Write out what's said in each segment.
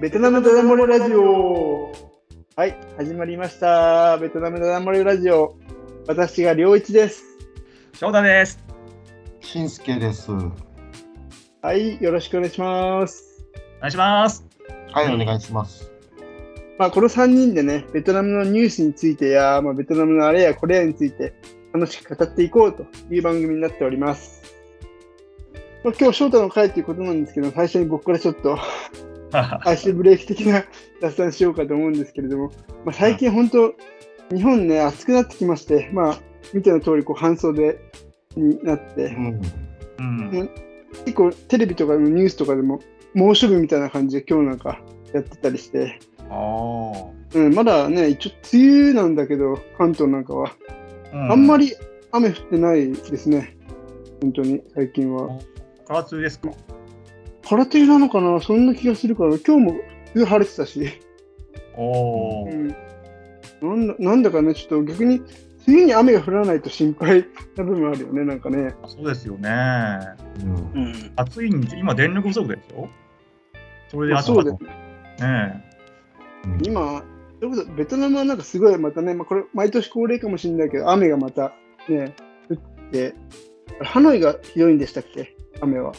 ベトナムダダ漏れラジオはい、始まりました。ベトナムダダ漏れラジオ。私が良一です。翔太です。しんすけです。ははい、よろしくお願いします。お願いします。い、お願いします。まあ、この3人でね、ベトナムのニュースについてや、まあ、ベトナムのあれやこれやについて楽しく語っていこうという番組になっております。まあ、今日、翔太の会ということなんですけど、最初に僕からちょっとアイスブレーキ的な雑談しようかと思うんですけれども、まあ、最近本当、日本ね、暑くなってきまして、まあ、見ての通り、こう、半袖になってう、ん。うん、結構テレビとかのニュースとかでも、猛暑日みたいな感じで今日なんかやってたりして、あうん、まだね、一応梅雨なんだけど、関東なんかは、あ、あんまり。り雨降ってないですね、本当に、最近は。空梅雨ですか？空手なのかな、そんな気がするから、今日も晴れてたし。おお、うんなんだなんだかね、ちょっと逆に、梅雨に雨が降らないと心配な部分あるよね、なんかね。そうですよね。うん。うん、暑いんで、今電力不足でしょそれでまあそうですね。ね今、それこそベトナムはなんかすごいまたね、まあ、これ毎年恒例かもしれないけど、雨がまたね、降って、ハノイがひどいんでしたっけ、雨は。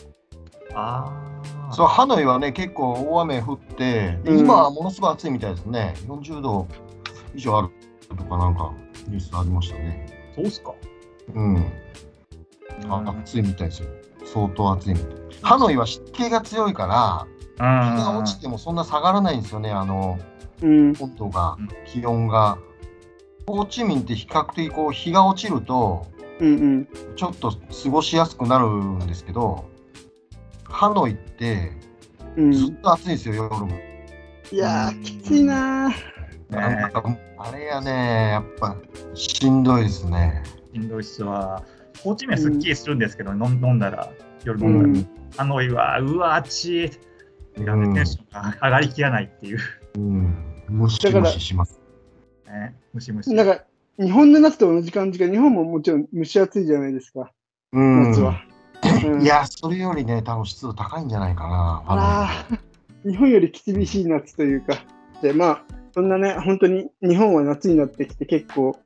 ああ。そう、ハノイはね、結構大雨降って、今はものすごい暑いみたいですね。40度以上あるとかなんかニュースありましたね。そうっすか。うん。うんあ暑いみたいですよ。相当暑いみたい。ハノイは湿気が強いから、日が落ちてもそんな下がらないんですよね、あの、うん、温度がうん、気温が。ホーチミンって比較的こう日が落ちると、うん、うん。ちょっと過ごしやすくなるんですけど、ハノイってうん、ずっと暑いんですよ、夜も。いやー、きついなー。なんかあれがね、やっぱしんどいですね。しんどいっすわ。ホーチミンはすっきりするんですけど、飲ん飲んだら、夜う飲んだら。ん、ハノイは、うわ、暑い。がうんテンションが上がりきらないっていう。うん、ムシムシします。ね、ムシムシ。なんか、日本の夏と同じ感じが、日本ももちろん蒸し暑いじゃないですか、うん夏は。うんいや、それよりね、多分湿度高いんじゃないかな。あ日本より厳しい夏というか、でまあ、そんなね、本当に日本は夏になってきて結構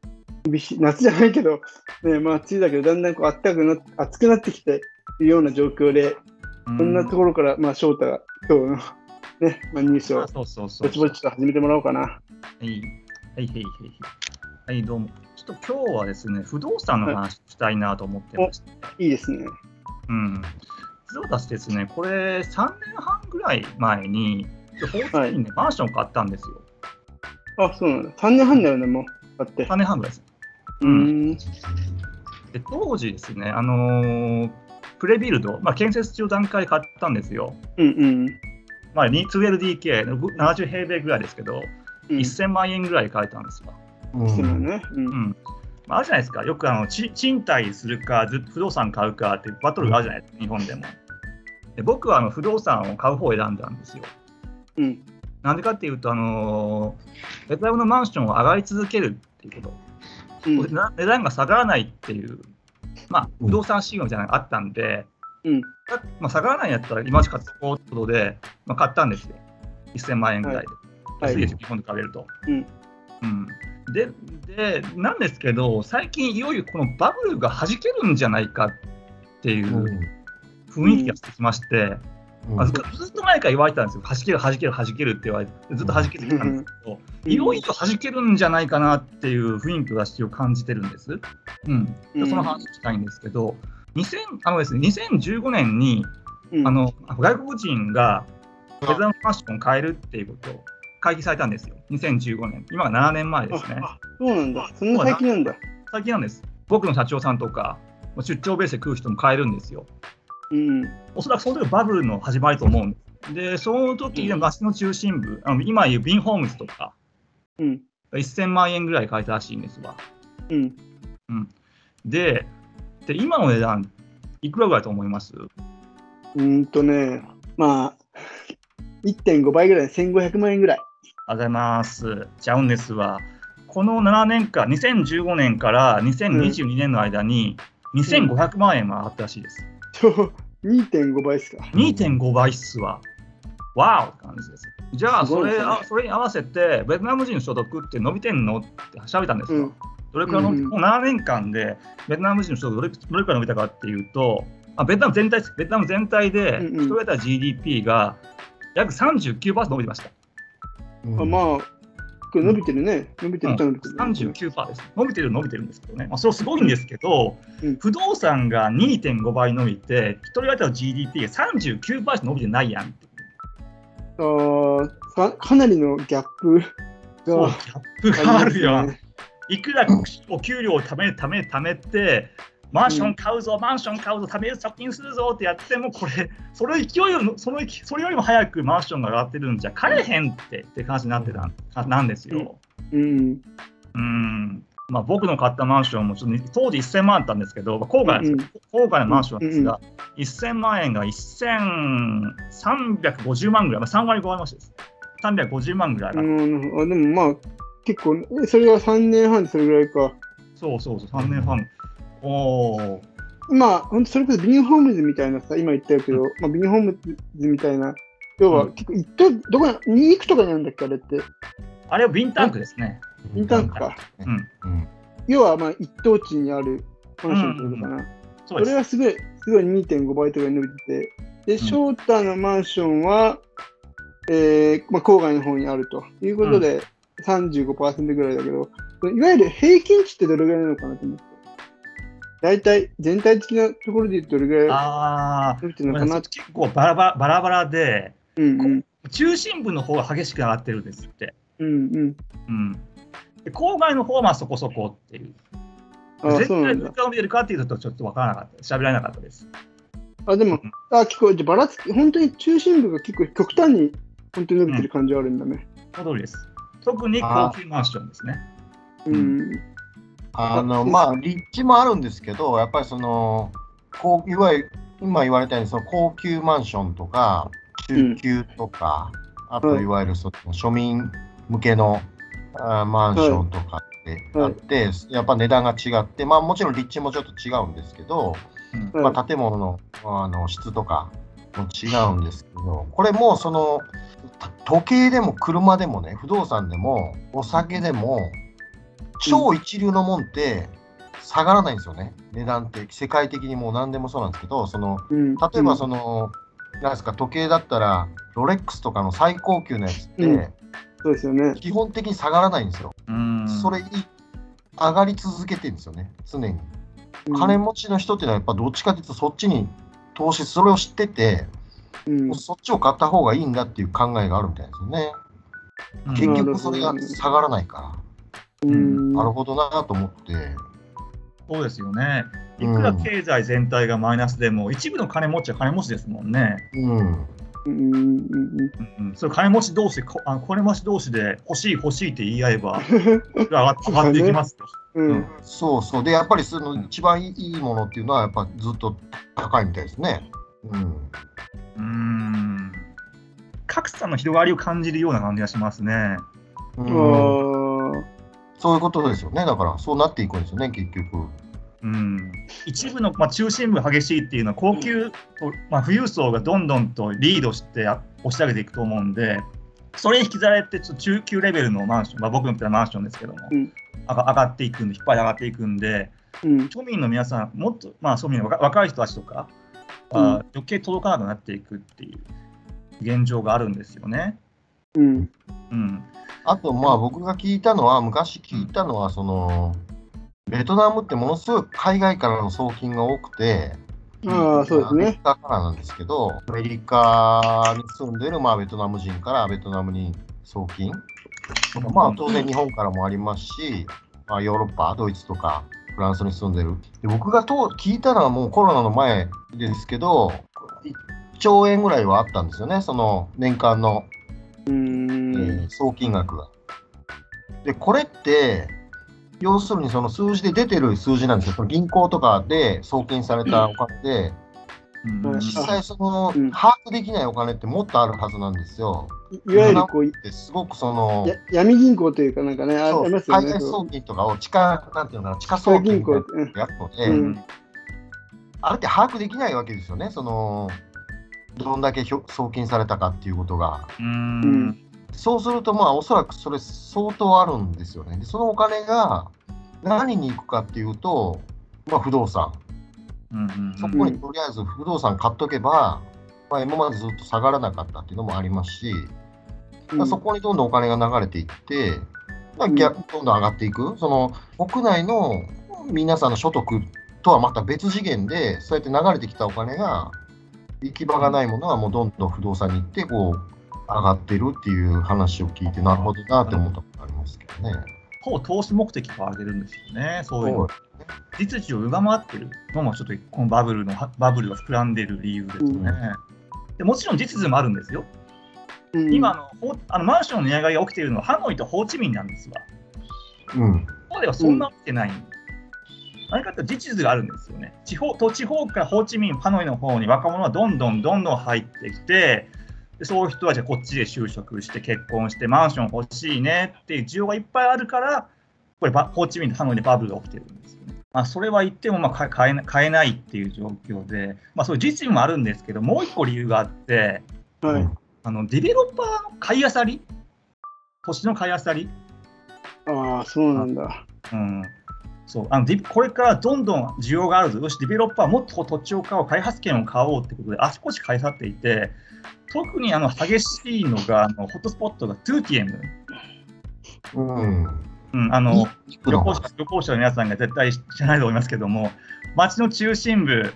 厳しい、夏じゃないけど、ね、まあ、梅雨だけど、だんだんこう暖かくな暑くなってきているような状況で、うん、そんなところから、まあ、翔太が今日の、ねまあ、ニュースをあそうそうそうぼちぼちと始めてもらおうかな。はい、はい、はい、はい。はい、どうも。ちょっと今日はですね、不動産の話したいなと思ってまして、いいですね。うん。実は私ですね、これ3年半ぐらい前に、ホーチミンでマンションを買ったんですよ。あ、そうなんだ。3年半だよね、もう。だって。3年半ぐらいです。うーん。で、当時ですね、あのープレビルド、まあ、建設中段階で買ったんですよ。うんうん。まあ、2LDK、70平米ぐらいですけど、うん。1000万円ぐらいで買えたんですよ。うん。うんう。んまあ、あるじゃないですか、よくあのち賃貸するか、ず不動産買うかっていうバトルがあるじゃないですか、日本でも。で僕はあの不動産を買う方を選んだんですよ。うん。なんでかっていうと、あのーベのマンションは上がり続けるっていうこと、うん。な値段が下がらないっていう、まあ、うん不動産資源みたいなのがあったんで、うん。だまあ、下がらないんやったら今しか使おうってことで、まあ、買ったんですよ。1000万円ぐらいで。はい安いですよ、日本で買えると。うんうんでで、なんですけど、最近いよいよこのバブルが弾けるんじゃないかっていう雰囲気がしてきまして、うん。あずずっと前から言われてたんですよ、弾ける、弾ける、弾けるって言われて、ずっと弾けてきたんですけど、いよいよ弾けるんじゃないかなっていう雰囲気を私を感じてるんです。うん、でその話をしたいんですけど、2000あのですね、2015年にうん。あの外国人がベトナムマンションを買えるっていうことを会議されたんですよ、2015年。今が7年前ですね。そうなんだ。そんな最近なんだ。最近なんです。僕の社長さんとか、出張ベースで来る人も買えるんですよ。うん。おそらくその時がバブルの始まりと思うんです。で、その時で街の中心部、あの今言うビンホームズとか、うん。1000万円ぐらい買えたらしいんですわ。うん。で、で今の値段、いくらぐらいと思います？うーんとね、まあ、1.5倍ぐらい、1500万円ぐらい。ありがとうございます。ちゃうんですわ。この7年間、2015年から2022年の間に2500万円も上がったらしいです。ちょ2.5倍ですか。2.5倍っすわ。わーおって感じです。じゃあそれねあそれに合わせてベトナム人所得って伸びてんの？って調べたんですよ。うんどれくらい伸びうんもう7年間でベトナム人の所得どれどれくらい伸びたかっていうと、あベトナム全体ベトナム全体でうんうん1人当たり GDP が約39%伸びてました。うまあ、これ伸びてるね。伸びてるっちゃ伸びてる。39%です。伸びてる伸びてるんですけどね。まあ、それはすごいんですけど、うん不動産が2.5倍伸びて、1人当たりの GDP が39%伸びてないやん。あーかかなりのギャップそう、がギャップがあるよ。ありますねいくらお給料を貯め貯め貯めて、マンション買うぞ、マンション買うぞ、貯める、貯金するぞってやっても、これ、それ勢いよりもそのそれよりも早くマンションが上がってるんじゃ、買えへんってって感じになってたかなんですよ。うん。うんまあ、僕の買ったマンションもちょっと当時1000万あったんですけど、まあ、郊外なんですよ、郊外のマンションなんですが、1000万円が1350万ぐらい、まあ、3割5割増しです。350万ぐらいあでもまあ、結構、えそれが3年半でそれぐらいか。そうそうそう、3年半。おーまあ、それこそビニーホームズみたいなさ、今言ったけど、まあ、ビニーホームズみたいな、要はうん結構一等、どこな、2区とかにあるんだっけ、あれって。あれはビンタンクですね。インターンクか。うん、うん要はまあ一等地にあるマンションってことかな。そそうです。れはすごい、すごい2.5倍とかに伸びてて、で、翔太のマンションは、えーまあ、郊外の方にあるということで、35%ぐらいだけど、いわゆる平均値ってどれぐらいなのかなと思って。大体、全体的なところで言うとどれぐらいああ、伸びてるのかな？結構バラバラバラバラで、うんうん。中心部の方が激しく上がってるんですって。うんうん。うん、で郊外の方はまあそこそこっていう。あ絶そうなんだ。対どっちが伸びてるかっていうとちょっと分からなかった。喋られなかったです。あ、でも、あ、結構、じゃあばらつき、本当に中心部が結構極端に本当に伸びてる感じはあるんだね。その通りです。特に高級マンションですね。うん。あのまあ立地もあるんですけどやっぱりそのこういわゆる今言われたようにその高級マンションとか中級とか、あといわゆるその庶民向けのあマンションとかってあって、やっぱ値段が違ってまあもちろん立地もちょっと違うんですけど、うん。はいまあ、建物のあの質とかも違うんですけどこれもそのた時計でも車でもね不動産でもお酒でも超一流のもんって下がらないんですよね。値段って。世界的にもう何でもそうなんですけどそのうん、例えばその、なんですか時計だったらロレックスとかの最高級のやつって、うん。そうですよね。基本的に下がらないんですよ、うん。それに上がり続けてるんですよね。常に。うん。金持ちの人っていうのはやっぱどっちかというとそっちに投資それを知ってて、うん。もうそっちを買った方がいいんだっていう考えがあるみたいですよね。うん。結局それが下がらないから、うんなるほどなと思って。そうですよね。いくら経済全体がマイナスでも、一部の金持ちは金持ちですもんね。うん。うんうんうんうん、それ金持ち同士でこあ金持ち同士で欲しい欲しいって言い合えば うん上がっていきますよ。うんそうそう。で、やっぱりその一番いいものっていうのはやっぱずっと高いみたいですね。うん。うーん格差の広がりを感じるような感じがしますね。うんあそういうことですよね。だからそうなっていくんですよね、結局。うん、一部の、まあ、中心部が激しいっていうのは高級、まあ、富裕層がどんどんとリードしてあ押し上げていくと思うんでそれに引きずられてちょっと中級レベルのマンション、まあ、僕みたいなマンションですけども、うん上が上がっていくんで引っ張り上がっていくんでうん庶民の皆さんもっと、まあ、庶民の若若い人たちとか、あうん余計届かなくなっていくっていう現状があるんですよね。うん。うん。あと、まあ僕が聞いたのは、昔聞いたのは、その、ベトナムってものすごい海外からの送金が多くて、ああそうですアメリねカからなんですけど、アメリカに住んでる、まあ、ベトナム人からベトナムに送金、まあ当然日本からもありますし、まあ、ヨーロッパ、ドイツとかフランスに住んでる。で僕がと聞いたのはもうコロナの前ですけど、1兆円ぐらいはあったんですよね、その年間の、総金額が。で、これって、要するにその数字で出てる数字なんですよ。その銀行とかで送金されたお金で、うんうん実際そのうん把握できないお金ってもっとあるはずなんですよ。いわゆるこうですごくその、や闇銀行というかなんかねありますよね海外送金とかを地下、なんていうのかな、地下送金銀行みたいなうんやつので、うんあれって把握できないわけですよね。そのどんだけひょ送金されたかっていうことが。ううんんそうすると、まあ、おそらくそれ相当あるんですよね。でそのお金が何に行くかっていうと、まあ、不動産。うんうんそこにとりあえず不動産買っとけば、まあ、今までずっと下がらなかったっていうのもありますし、まあ、そこにどんどんお金が流れていって、まあ、逆どんどん上がっていく、その国内の皆さんの所得とはまた別次元で、そうやって流れてきたお金が、行き場がないものはもうどんどん不動産に行ってこう上がってるっていう話を聞いて、なるほどなって思ったことありますけどね。ほぼ投資目的を上げるんですよね、そういうの。実需を上回ってるのもちょっとこのバブルのバブルが膨らんでる理由ですよね。でもちろん実需もあるんですよ。うん今あのほあのマンションの値上がりが起きているのはハノイとホーチミンなんですわ。うん。ここではそんな起きてない。何かというと実需があるんですよね。地方と地方からホーチミン、ハノイの方に若者はどんどんどんどん入ってきて、でそういう人はじゃあこっちで就職して結婚してマンション欲しいねっていう需要がいっぱいあるから、これバホーチミンとハノイでバブルが起きてるんですよね。まあ、それは言ってもまあ買買えな買えないっていう状況で、まあ、そういう実需もあるんですけど、もう一個理由があって、はい。あのディベロッパーの買いあさり、土地の買いあさり、ああ、そうなんだ。うん、そう。あのディこれからどんどん需要があるぞ、よし、ディベロッパーはもっと土地を買おう、開発権を買おう。ってことで、あちこち買い去っていて、特にあの激しいのが、あのホットスポットが 2TM、うん。うん、あの旅行者旅行者の皆さんが絶対知らないと思いますけども、街の中心部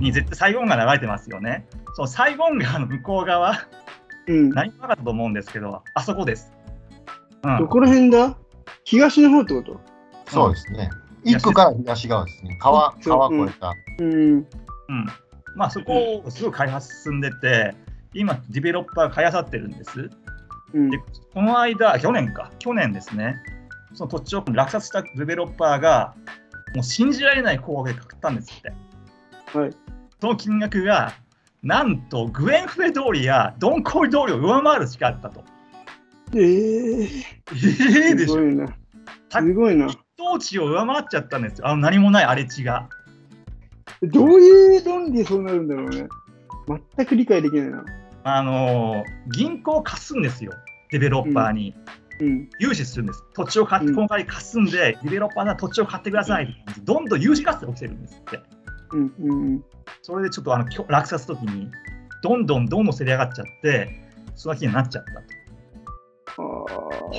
に絶対サイゴン川流れてますよね。そのサイゴン川の向こう側、うん。何もなかったと思うんですけど、あそこです。うん。どこら辺だ？東の方ってこと？そうですね。一区から東側ですね。川、川越えた。うん。うん、まあそこをすごい開発進んでて、今、ディベロッパーが買いあさってるんです。うんで、この間、去年か、去年ですね、その土地を落札したディベロッパーが、もう信じられない高額で買ったんですって。はい。その金額が、なんとグエンフェ通りやドンコイ通りを上回るしかあったと。ええええですしょ。ごいな。たすごいな。当地を上回っちゃったんですよ。あの何もない荒れ地が。どういう論理でそうなるんだろうね。全く理解できないな。あのー銀行を貸すんですよ、デベロッパーに。うん。融資するんです。土地を買って、うん今回貸すんで、デベロッパーが土地を買ってくださいって感じでどんどん融資合戦が起きてるんですって。うん。うん。それでちょっとあの落札時に、どんどんどんどんせり上がっちゃって、その日になっちゃったと。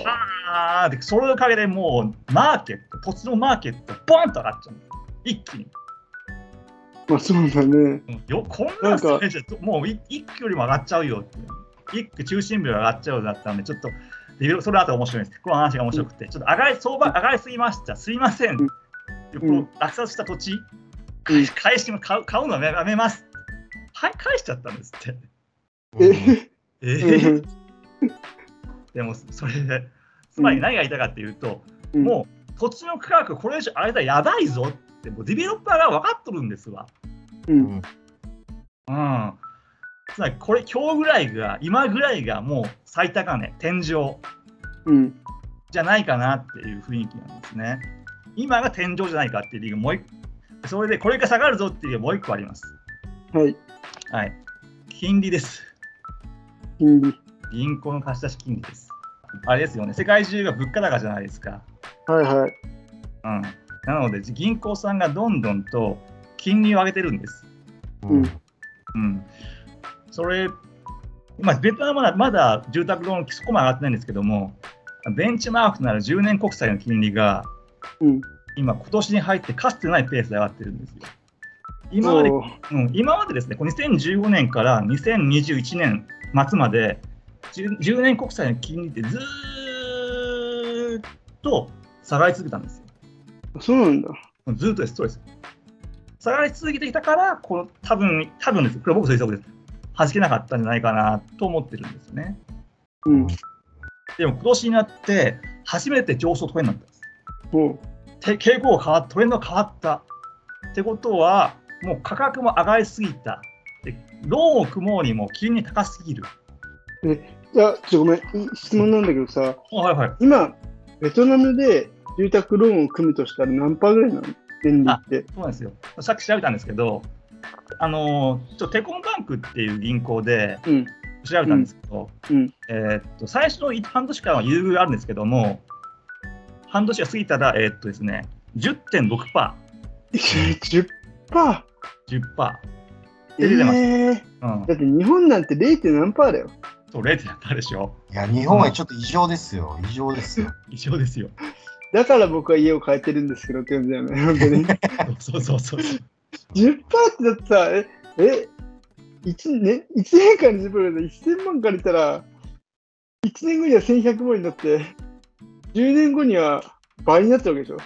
あああ、で、それのおかげでもう、マーケット、土地のマーケット、ボンと上がっちゃう。一気に。あ。まあそうだね。うんよこんななんかそれじゃ、もうい一区よりも上がっちゃうよって。一区中心部が上がっちゃうようだったんで、ちょっと、でそれ後面白いです。この話が面白くて、ちょっと上がり、相場上がりすぎました。すいません。うんでこの落札した土地、返し返し買う買うのはやめます。はい、返しちゃったんですって。え？え？えーでも、それで、つまり何が言いたかっていうと、うんもう土地の価格、これ以上上げたらやばいぞって、もうディベロッパーが分かっとるんですわ。うん。うん。つまり、これ、今日ぐらいが、今ぐらいがもう最高値、天井うん。じゃないかなっていう雰囲気なんですね。今が天井じゃないかっていう理由がもうそれでこれが下がるぞっていう理由がもう一個あります。はい。はい。金利です。金利。銀行の貸し出し金利です。あれですよね、世界中が物価高じゃないですか。はいはい。うん。なので、銀行さんがどんどんと金利を上げてるんです。うんうん。それ、まあ、ベトナムはまだ住宅ローンそこまで上がってないんですけども、ベンチマークとなる10年国債の金利が、うん。今、今年に入ってかつてないペースで上がってるんですよ。今まで、うん、今までですね、この2015年から2021年末まで、10, 10年国債の金利ってずーっと下がり続けたんですよ。そうなんだ。ずっとです、そうです。下がり続けてきたから、この多分多分です、これ僕推測です。弾けなかったんじゃないかなと思ってるんですよね。うん。でも今年になって、初めて上昇トレンドになったんです。傾向が変わった、トレンドが変わった。ってことは、もう価格も上がりすぎた。でローンを組もうにも金利高すぎる。じゃあ、ちょっとごめん。質問なんだけどさ、あはいはい。今、ベトナムで住宅ローンを組むとしたら何パーぐらいなの？年利って。そうなんですよ。さっき調べたんですけど、あのーちょテコンバンクっていう銀行で、うん。調べたんですけど、うんえーっと最初の半年間は優遇があるんですけども、半年が過ぎたら、えーっとですね、10.6%、10%? 10%。えで出てます。ー、うん、だって日本なんて 0. 何パーだよ。そう、0.7%でしょ。いや、日本はちょっと異常ですよ。異常ですよ。異常ですよ。だから僕は家を変えてるんですけどって感じだよね。本当にそう そうそうそう。10%ってだってさ、え、え、1年、一年間に10%で1000万借りたら、1年後には1100万になって、10年後には倍になったわけでしょ。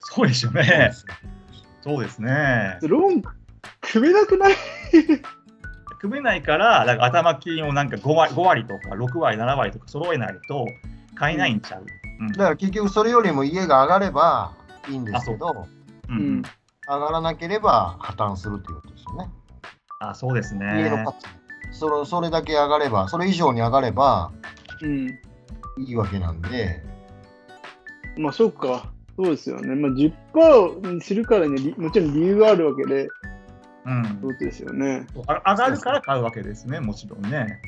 そうでしょうね。そうですね。ローン組めなくない？組めないから、だから頭金をなんか 5, 割5割とか6割、7割とか揃えないと買えないんちゃう。うんだから結局それよりも家が上がればいいんですけど、うんうん上がらなければ破綻するということですよね。あそうです家のね。価値それそれだけ上がれば、それ以上に上がればうん。いいわけなんで、まあ、そうか。そうですよね。まあ、10%にするからに、もちろん理由があるわけで、うんそうですよね。あ上がるから買うわけですね、もちろんね。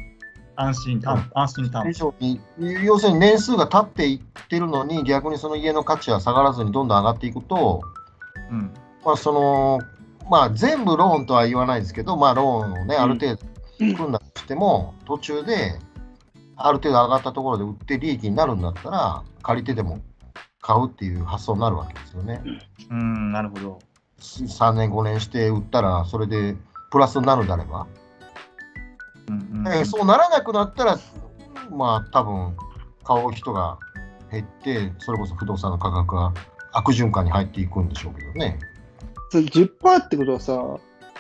安心担安心担以上に要するに年数が経っていってるのに、逆にその家の価値は下がらずにどんどん上がっていくと、うんまあそのまあ、全部ローンとは言わないですけど、まあ、ローンをね、うんある程度組んだとしても、途中である程度上がったところで売って利益になるんだったら、借りてでも買うっていう発想になるわけですよね。うん、なるほど。3年、5年して売ったら、それでプラスになるんであれば。うんうんえーそうならなくなったら、まあ、多分買う人が減って、それこそ不動産の価格が悪循環に入っていくんでしょうけどね。その10%ってことはさ、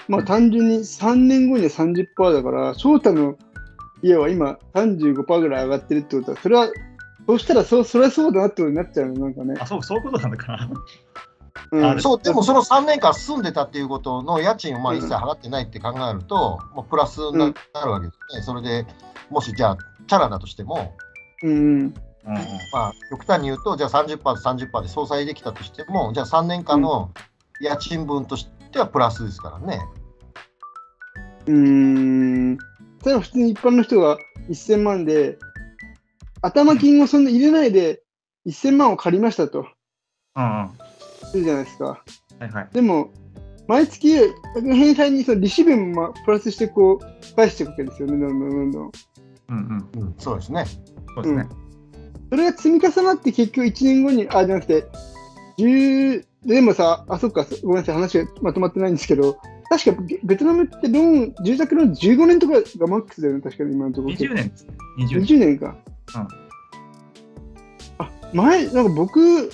まあ単純に3年後には30%だから、翔太の家は今35%ぐらい上がってるってことは、それは、そうしたらそそれはそうだなってことになっちゃうの、なんかね。あそうそういうことなのかな。うんあそう、でもその3年間住んでたっていうことの家賃をまあうん一切払ってないって考えると、まあ、プラスになるわけですね。それでもしじゃあ、チャラだとしても、うんうん。うんまあ、極端に言うと、じゃあ30%と30%で相殺できたとしても、じゃあ3年間の家賃分としてはプラスですからね。うーん。例えば普通に一般の人が1000万で、頭金をそんな入れないで1000万を借りましたと、うんうんするじゃないですか。はいはい。でも、毎月返済にその利子分もプラスしてこう返していくわけですよね、どんどんどんどん。うんうん。うん、そうですね。そうですね。それが積み重なって結局1年後に、あ、じゃなくて、10、でもさ、あ、そっか、ごめんなさい、話がまとまってないんですけど、確かベベトナムってローン、住宅ローン15年とかがマックスだよね、確かに今のところ。20年ですね。20年。20年か。うんあ、前、なんか僕、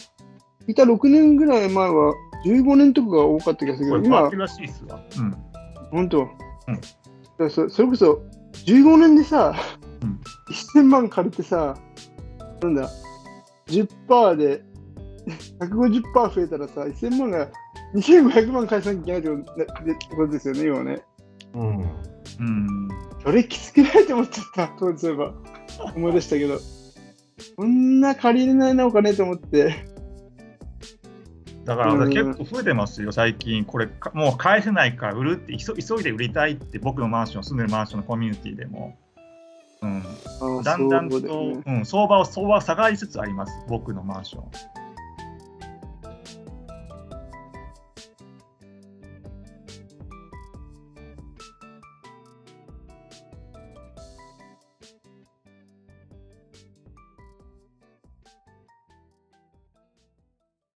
いた6年ぐらい前は15年とかが多かった気がするけど、今らしいですわ。うん。本当、うんそそれこそ15年でさ、うん1000万借りてさ、なんだ、10%で150%増えたらさ、1000万が2500万返さなきゃいけないってことでってことですよね、今ね。うん。うん。それきつくないと思っちゃった、当時そういえば。思い出したけど。こんな借りれないな、お金と思って。だからうん結構増えてますよ、最近。これ、かもう返せないから売るって急、急いで売りたいって、僕のマンション、住んでるマンションのコミュニティでも。うん、だんだんと、ねうん、相場は相場は下がりつつあります、僕のマンション。